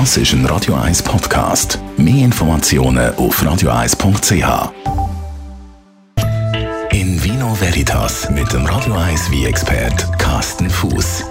Das ist ein Radio 1 Podcast. Mehr Informationen auf radio1.ch. In Vino Veritas mit dem Radio 1 wie expert Carsten Fuß.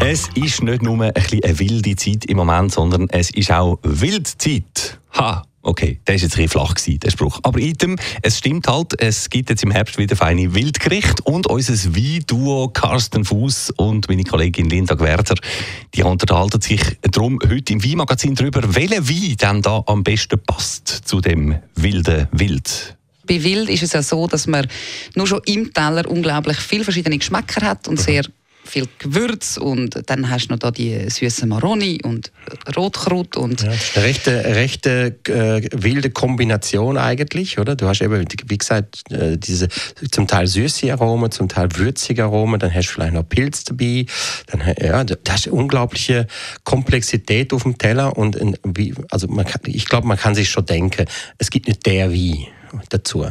Es ist nicht nur ein eine wilde Zeit im Moment, sondern es ist auch Wildzeit. Ha! Okay, der ist jetzt ein flach gewesen, der Spruch. Aber item, es stimmt halt, es gibt jetzt im Herbst wieder feine Wildgericht und unser Wein-Duo Carsten Fuß und meine Kollegin Linda Gwerter, die unterhalten sich darum heute im Weinmagazin darüber, welcher Wein denn da am besten passt zu dem wilden Wild. Bei Wild ist es ja so, dass man nur schon im Teller unglaublich viele verschiedene Geschmäcker hat und mhm. sehr viel Gewürz und dann hast du noch da die süßen Maroni und Rotkraut und ja, eine rechte, rechte äh, wilde Kombination eigentlich, oder? Du hast eben, wie gesagt, äh, diese zum Teil süße Aromen, zum Teil würzige Aromen, dann hast du vielleicht noch Pilz dabei, dann ja, du hast unglaubliche Komplexität auf dem Teller und in, wie, also man kann, ich glaube, man kann sich schon denken, es gibt nicht der wie dazu.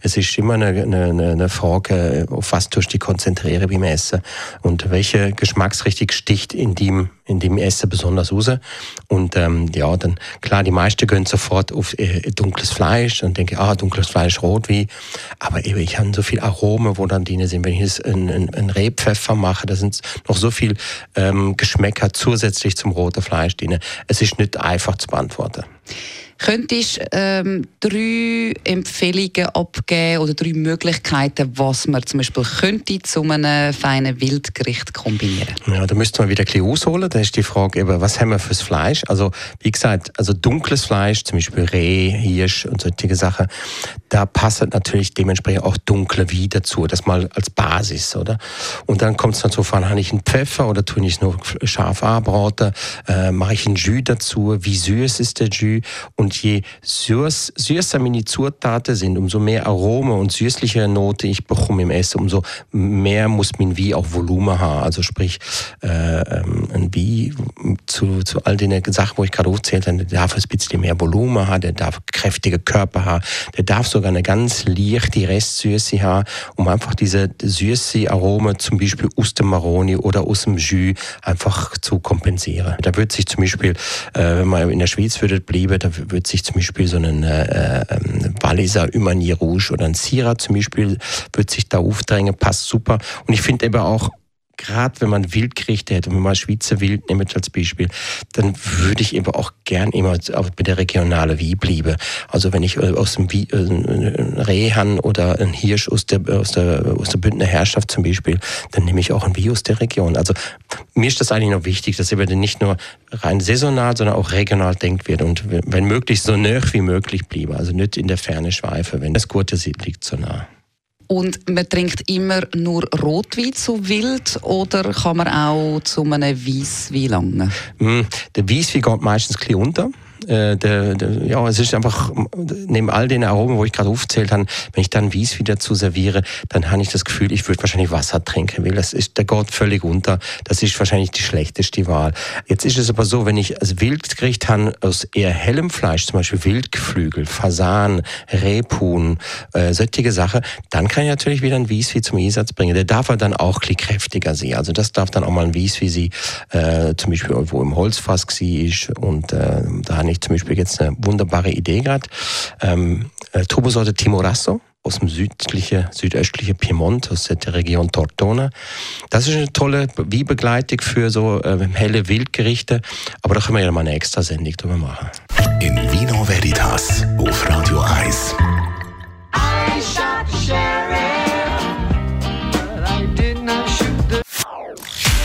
Es ist immer eine, eine, eine Frage, auf was tust du dich konzentrieren beim Essen und welche Geschmacksrichtung sticht in dem, in dem Essen besonders raus. Und ähm, ja, dann klar, die meisten gehen sofort auf äh, dunkles Fleisch und denken, ah, dunkles Fleisch, rot wie. Aber eben, ich habe so viel Aromen, wo dann drin sind. Wenn ich jetzt einen, einen, einen Rebpfeffer mache, da sind noch so viel ähm, Geschmäcker zusätzlich zum roten Fleisch drin. Es ist nicht einfach zu beantworten. Könntest du ähm, drei Empfehlungen abgeben oder drei Möglichkeiten, was man zum Beispiel könnte zu einem feinen Wildgericht kombinieren? Ja, da müsste man wieder ein bisschen ausholen. Da ist die Frage, eben, was haben wir fürs Fleisch? Also wie gesagt, also dunkles Fleisch, zum Beispiel Reh, Hirsch und solche Sachen, da passt natürlich dementsprechend auch dunkle Wein dazu. Das mal als Basis, oder? Und dann kommt es so von, habe ich einen Pfeffer oder tue ich nur scharf anbraten? Äh, Mache ich einen Jus dazu? Wie süß ist der Jus? Und und je süß, süßer meine Zutaten sind, umso mehr Arome und süßlichere Note ich bekomme im Essen, umso mehr muss mein Wie auch Volumen haben. Also sprich, äh, ähm, ein Wie zu, zu all den Sachen, wo ich gerade aufzählt habe, der darf ein bisschen mehr Volumen haben, der darf kräftige Körper haben, der darf sogar eine ganz leichte Restsüße haben, um einfach diese süße Arome zum Beispiel aus dem Maroni oder aus dem Jus einfach zu kompensieren. Da wird sich zum Beispiel, äh, wenn man in der Schweiz würde bleiben, da wird sich zum Beispiel so ein äh, äh, Walliser Humanier Rouge oder ein Syrah zum Beispiel, wird sich da aufdrängen, passt super. Und ich finde eben auch gerade wenn man Wildgerichte hätte, wenn man Schweizer Wild nimmt als Beispiel, dann würde ich eben auch gern immer bei der regionalen Wie bliebe. Also wenn ich äh, aus dem Wie, äh, ein Rehan oder ein Hirsch aus der, aus der, aus der Bündner Herrschaft zum Beispiel, dann nehme ich auch ein Wie aus der Region. Also mir ist das eigentlich noch wichtig, dass eben nicht nur rein saisonal, sondern auch regional denkt wird und wenn möglich so nah wie möglich bliebe. Also nicht in der Ferne schweife, wenn das Gute liegt so nah. Und man trinkt immer nur Rotwein zu wild oder kann man auch zu einem Weisswein langen? Mm, der Weisswein geht meistens ein bisschen unter. Äh, der, der, ja, es ist einfach, neben all den Aromen, wo ich gerade aufgezählt habe, wenn ich dann Wies wieder zu serviere, dann habe ich das Gefühl, ich würde wahrscheinlich Wasser trinken, weil das ist, der geht völlig unter. Das ist wahrscheinlich die schlechteste Wahl. Jetzt ist es aber so, wenn ich als Wildgericht habe, aus eher hellem Fleisch, zum Beispiel Wildgeflügel, Fasan, Rebhuhn, äh, solche Sachen, dann kann ich natürlich wieder ein Wies wie zum Einsatz bringen. Der darf er dann auch ein kräftiger sein. Also das darf dann auch mal ein Wies wie sie, äh, zum Beispiel wo im Holzfass ist und äh, da habe zum Beispiel jetzt eine wunderbare Idee gerade. Ähm, äh, Turbosorte Timorasso aus dem südlichen, südöstlichen Piemont, aus der Region Tortona. Das ist eine tolle Wie-Begleitung für so äh, helle Wildgerichte, aber da können wir ja mal eine extra Sendung drüber machen. In